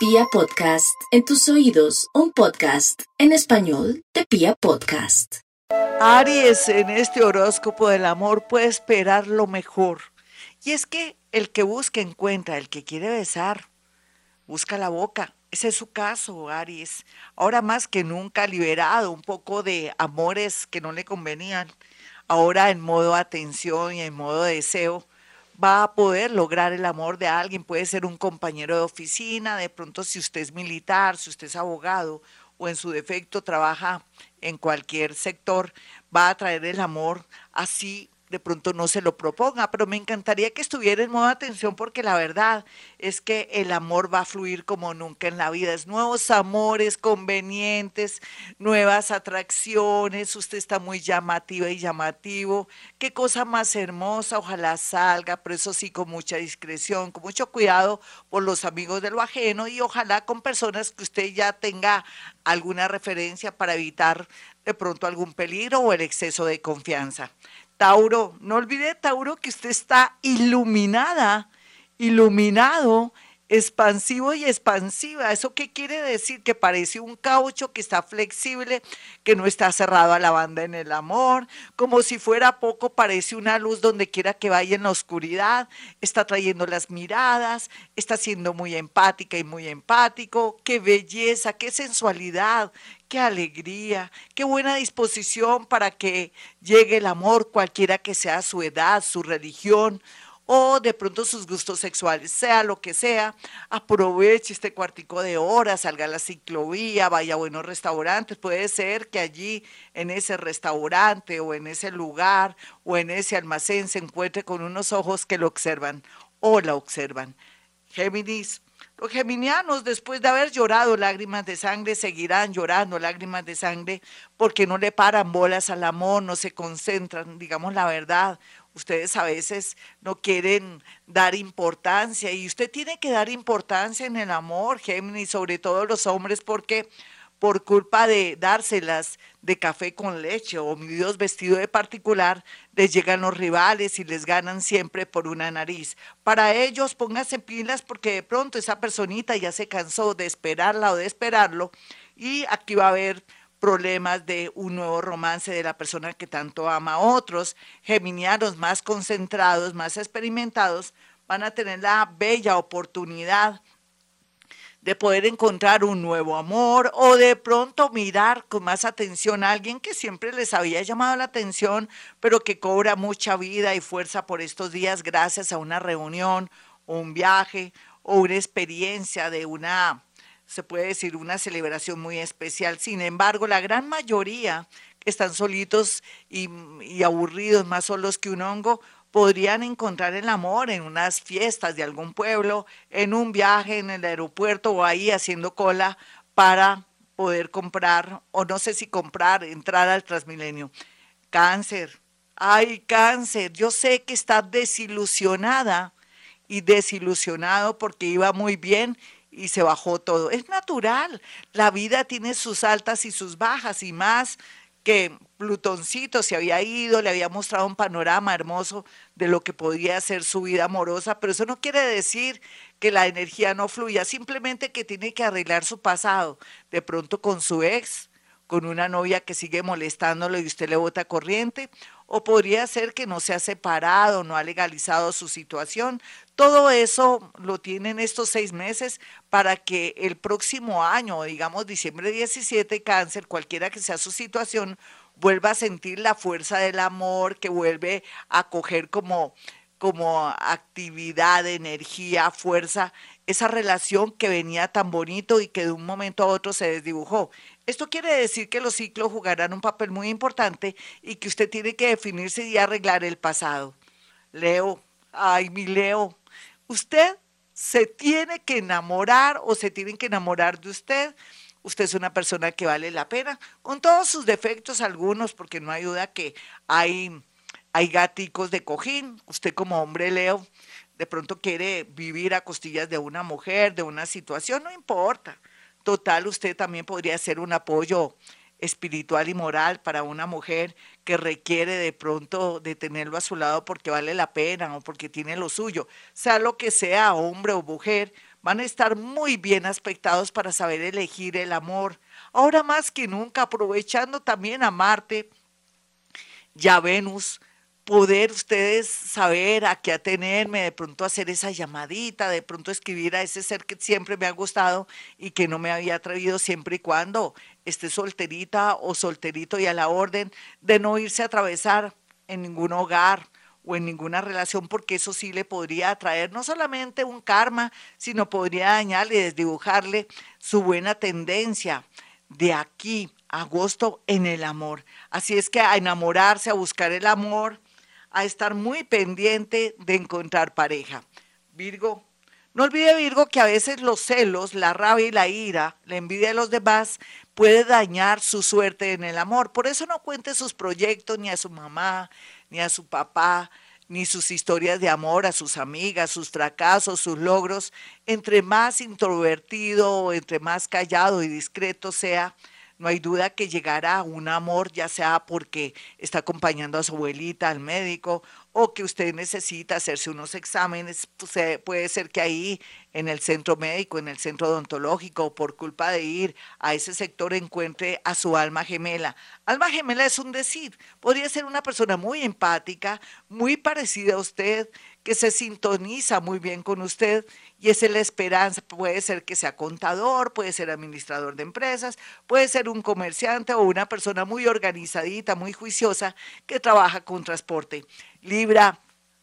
Pia Podcast, en tus oídos, un podcast en español de Pia Podcast. Aries, en este horóscopo del amor puede esperar lo mejor. Y es que el que busca encuentra, el que quiere besar, busca la boca. Ese es su caso, Aries. Ahora más que nunca liberado un poco de amores que no le convenían. Ahora en modo atención y en modo deseo va a poder lograr el amor de alguien. Puede ser un compañero de oficina, de pronto si usted es militar, si usted es abogado o en su defecto trabaja en cualquier sector, va a traer el amor así de pronto no se lo proponga, pero me encantaría que estuviera en modo atención porque la verdad es que el amor va a fluir como nunca en la vida. Es nuevos amores convenientes, nuevas atracciones, usted está muy llamativa y llamativo. Qué cosa más hermosa, ojalá salga, pero eso sí con mucha discreción, con mucho cuidado por los amigos de lo ajeno y ojalá con personas que usted ya tenga alguna referencia para evitar de pronto algún peligro o el exceso de confianza. Tauro, no olvide, Tauro, que usted está iluminada, iluminado, expansivo y expansiva. ¿Eso qué quiere decir? Que parece un caucho que está flexible, que no está cerrado a la banda en el amor, como si fuera poco, parece una luz donde quiera que vaya en la oscuridad, está trayendo las miradas, está siendo muy empática y muy empático. Qué belleza, qué sensualidad, qué alegría, qué buena disposición para que llegue el amor, cualquiera que sea su edad, su religión o de pronto sus gustos sexuales, sea lo que sea, aproveche este cuartico de horas, salga a la ciclovía, vaya a buenos restaurantes, puede ser que allí en ese restaurante o en ese lugar o en ese almacén se encuentre con unos ojos que lo observan o la observan. Géminis, los geminianos, después de haber llorado lágrimas de sangre, seguirán llorando lágrimas de sangre porque no le paran bolas al amor, no se concentran, digamos la verdad. Ustedes a veces no quieren dar importancia y usted tiene que dar importancia en el amor, Géminis, sobre todo los hombres, porque por culpa de dárselas de café con leche o mi Dios vestido de particular, les llegan los rivales y les ganan siempre por una nariz. Para ellos, pónganse pilas porque de pronto esa personita ya se cansó de esperarla o de esperarlo y aquí va a haber problemas de un nuevo romance de la persona que tanto ama a otros. Geminianos más concentrados, más experimentados, van a tener la bella oportunidad de poder encontrar un nuevo amor o de pronto mirar con más atención a alguien que siempre les había llamado la atención, pero que cobra mucha vida y fuerza por estos días gracias a una reunión un viaje o una experiencia de una, se puede decir, una celebración muy especial. Sin embargo, la gran mayoría que están solitos y, aburridos, más solos que un hongo, podrían encontrar el amor en unas fiestas de algún pueblo, en un viaje en el aeropuerto o ahí haciendo cola para poder comprar, o no sé si comprar, entrar al Transmilenio. Cáncer, ay cáncer, yo sé que está desilusionada y desilusionado porque iba muy bien y se bajó todo. Es natural, la vida tiene sus altas y sus bajas y más que Plutoncito se había ido, le había mostrado un panorama hermoso de lo que podía ser su vida amorosa, pero eso no quiere decir que la energía no fluya, simplemente que tiene que arreglar su pasado, de pronto con su ex, con una novia que sigue molestándolo y usted le bota corriente, o podría ser que no se ha separado, no ha legalizado su situación. Todo eso lo tienen estos seis meses para que el próximo año, digamos diciembre 17, cáncer, cualquiera que sea su situación, vuelva a sentir la fuerza del amor, que vuelve a coger como como actividad, energía, fuerza, esa relación que venía tan bonito y que de un momento a otro se desdibujó. Esto quiere decir que los ciclos jugarán un papel muy importante y que usted tiene que definirse y arreglar el pasado. Leo, ay, mi Leo, usted se tiene que enamorar o se tienen que enamorar de usted. Usted es una persona que vale la pena, con todos sus defectos algunos, porque no hay duda que hay, hay gaticos de cojín. Usted como hombre, Leo, de pronto quiere vivir a costillas de una mujer, de una situación, no importa Total, usted también podría ser un apoyo espiritual y moral para una mujer que requiere de pronto de tenerlo a su lado porque vale la pena o porque tiene lo suyo, sea lo que sea, hombre o mujer, van a estar muy bien aspectados para saber elegir el amor. Ahora más que nunca, aprovechando también a Marte y a Venus, poder ustedes saber a qué atenerme, de pronto hacer esa llamadita, de pronto escribir a ese ser que siempre me ha gustado y que no me había atrevido siempre y cuando esté solterita o solterito y a la orden de no irse a atravesar en ningún hogar o en ninguna relación, porque eso sí le podría atraer no solamente un karma, sino podría dañarle y desdibujarle su buena tendencia de aquí agosto en el amor. Así es que a enamorarse, a buscar el amor, a estar muy pendiente de encontrar pareja. Virgo, no olvide Virgo que a veces los celos, la rabia y la ira, la envidia de los demás puede dañar su suerte en el amor. Por eso no cuente sus proyectos ni a su mamá, ni a su papá, ni sus historias de amor a sus amigas, sus fracasos, sus logros. Entre más introvertido, entre más callado y discreto sea, no hay duda que llegará un amor, ya sea porque está acompañando a su abuelita al médico o que usted necesita hacerse unos exámenes, pues, puede ser que ahí en el centro médico, en el centro odontológico, por culpa de ir a ese sector encuentre a su alma gemela. Alma gemela es un decir, podría ser una persona muy empática, muy parecida a usted, que se sintoniza muy bien con usted y es la esperanza. Puede ser que sea contador, puede ser administrador de empresas, puede ser un comerciante o una persona muy organizadita, muy juiciosa que trabaja con transporte. Libra,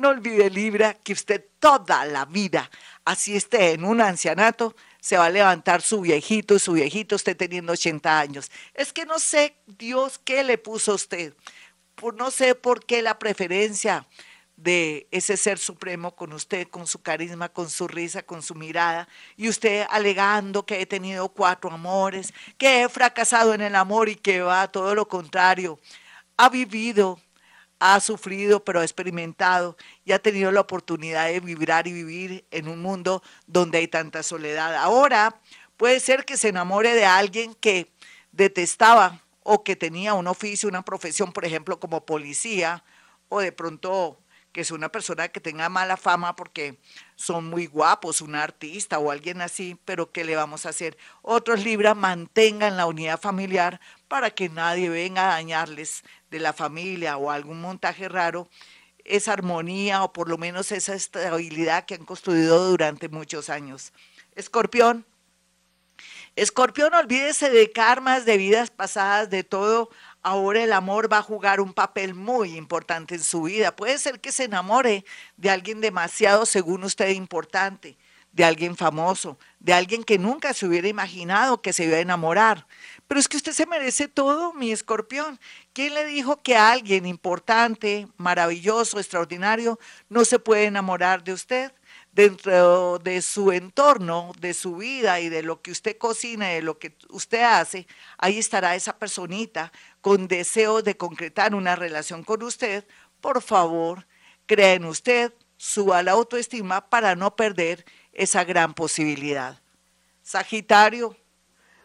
no olvide Libra que usted toda la vida, así esté en un ancianato, se va a levantar su viejito y su viejito esté teniendo 80 años. Es que no sé Dios qué le puso a usted. no sé por qué la preferencia de ese ser supremo con usted, con su carisma, con su risa, con su mirada, y usted alegando que he tenido cuatro amores, que he fracasado en el amor y que va todo lo contrario. Ha vivido, ha sufrido, pero ha experimentado y ha tenido la oportunidad de vibrar y vivir en un mundo donde hay tanta soledad. Ahora puede ser que se enamore de alguien que detestaba o que tenía un oficio, una profesión, por ejemplo, como policía, o de pronto que es una persona que tenga mala fama porque son muy guapos, un artista o alguien así, pero ¿qué le vamos a hacer? Otros Libra mantengan la unidad familiar para que nadie venga a dañarles de la familia o algún montaje raro esa armonía o por lo menos esa estabilidad que han construido durante muchos años. Escorpión. Escorpión, olvídese de karmas, de vidas pasadas, de todo ahora el amor va a jugar un papel muy importante en su vida. Puede ser que se enamore de alguien demasiado, según usted, importante, de alguien famoso, de alguien que nunca se hubiera imaginado que se iba a enamorar. Pero es que usted se merece todo, mi escorpión. ¿Quién le dijo que alguien importante, maravilloso, extraordinario, no se puede enamorar de usted? dentro de su entorno, de su vida y de lo que usted cocina, de lo que usted hace, ahí estará esa personita con deseo de concretar una relación con usted. Por favor, crea en usted, suba la autoestima para no perder esa gran posibilidad. Sagitario,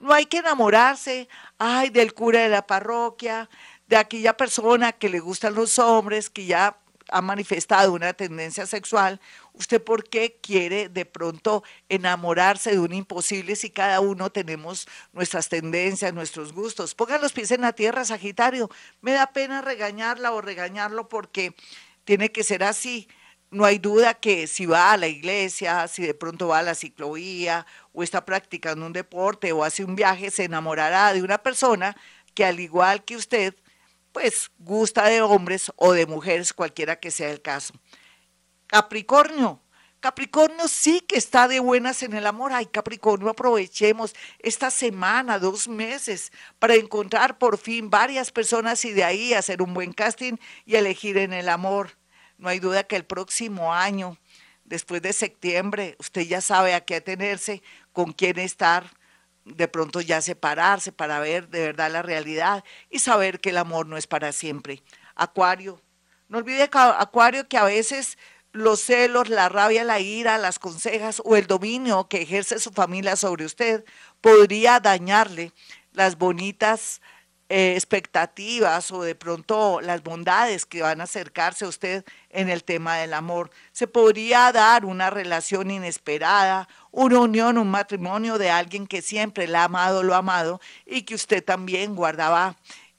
no hay que enamorarse, ay, del cura de la parroquia, de aquella persona que le gustan los hombres, que ya ha manifestado una tendencia sexual, ¿usted por qué quiere de pronto enamorarse de un imposible si cada uno tenemos nuestras tendencias, nuestros gustos? Pongan los pies en la tierra, Sagitario. Me da pena regañarla o regañarlo porque tiene que ser así. No hay duda que si va a la iglesia, si de pronto va a la ciclovía o está practicando un deporte o hace un viaje, se enamorará de una persona que al igual que usted, pues gusta de hombres o de mujeres, cualquiera que sea el caso. Capricornio. Capricornio sí que está de buenas en el amor. Ay, Capricornio, aprovechemos esta semana, dos meses, para encontrar por fin varias personas y de ahí hacer un buen casting y elegir en el amor. No hay duda que el próximo año, después de septiembre, usted ya sabe a qué atenerse, con quién estar, de pronto ya separarse para ver de verdad la realidad y saber que el amor no es para siempre. Acuario, no olvide Acuario que a veces los celos, la rabia, la ira, las consejas o el dominio que ejerce su familia sobre usted podría dañarle las bonitas eh, expectativas o de pronto las bondades que van a acercarse a usted en el tema del amor. Se podría dar una relación inesperada una unión, un matrimonio de alguien que siempre la ha amado, lo ha amado y que usted también guardaba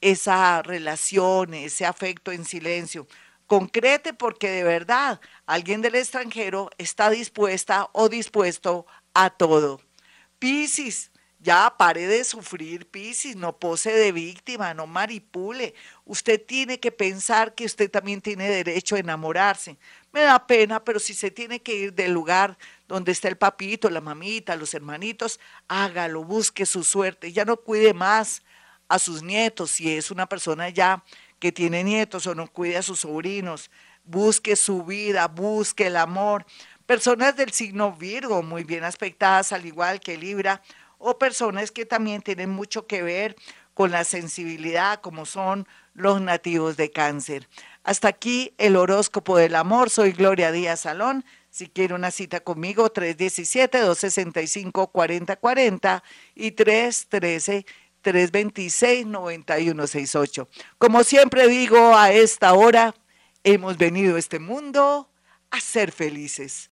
esa relación, ese afecto en silencio. Concrete porque de verdad alguien del extranjero está dispuesta o dispuesto a todo. Piscis, ya pare de sufrir, Piscis, no pose de víctima, no maripule. Usted tiene que pensar que usted también tiene derecho a enamorarse. Me da pena, pero si se tiene que ir del lugar donde está el papito, la mamita, los hermanitos, hágalo, busque su suerte, ya no cuide más a sus nietos, si es una persona ya que tiene nietos o no cuide a sus sobrinos, busque su vida, busque el amor. Personas del signo Virgo, muy bien aspectadas, al igual que Libra, o personas que también tienen mucho que ver con la sensibilidad, como son los nativos de cáncer. Hasta aquí el horóscopo del amor. Soy Gloria Díaz Salón. Si quiere una cita conmigo, 317-265-4040 y 313 326-9168. Como siempre digo, a esta hora hemos venido a este mundo a ser felices.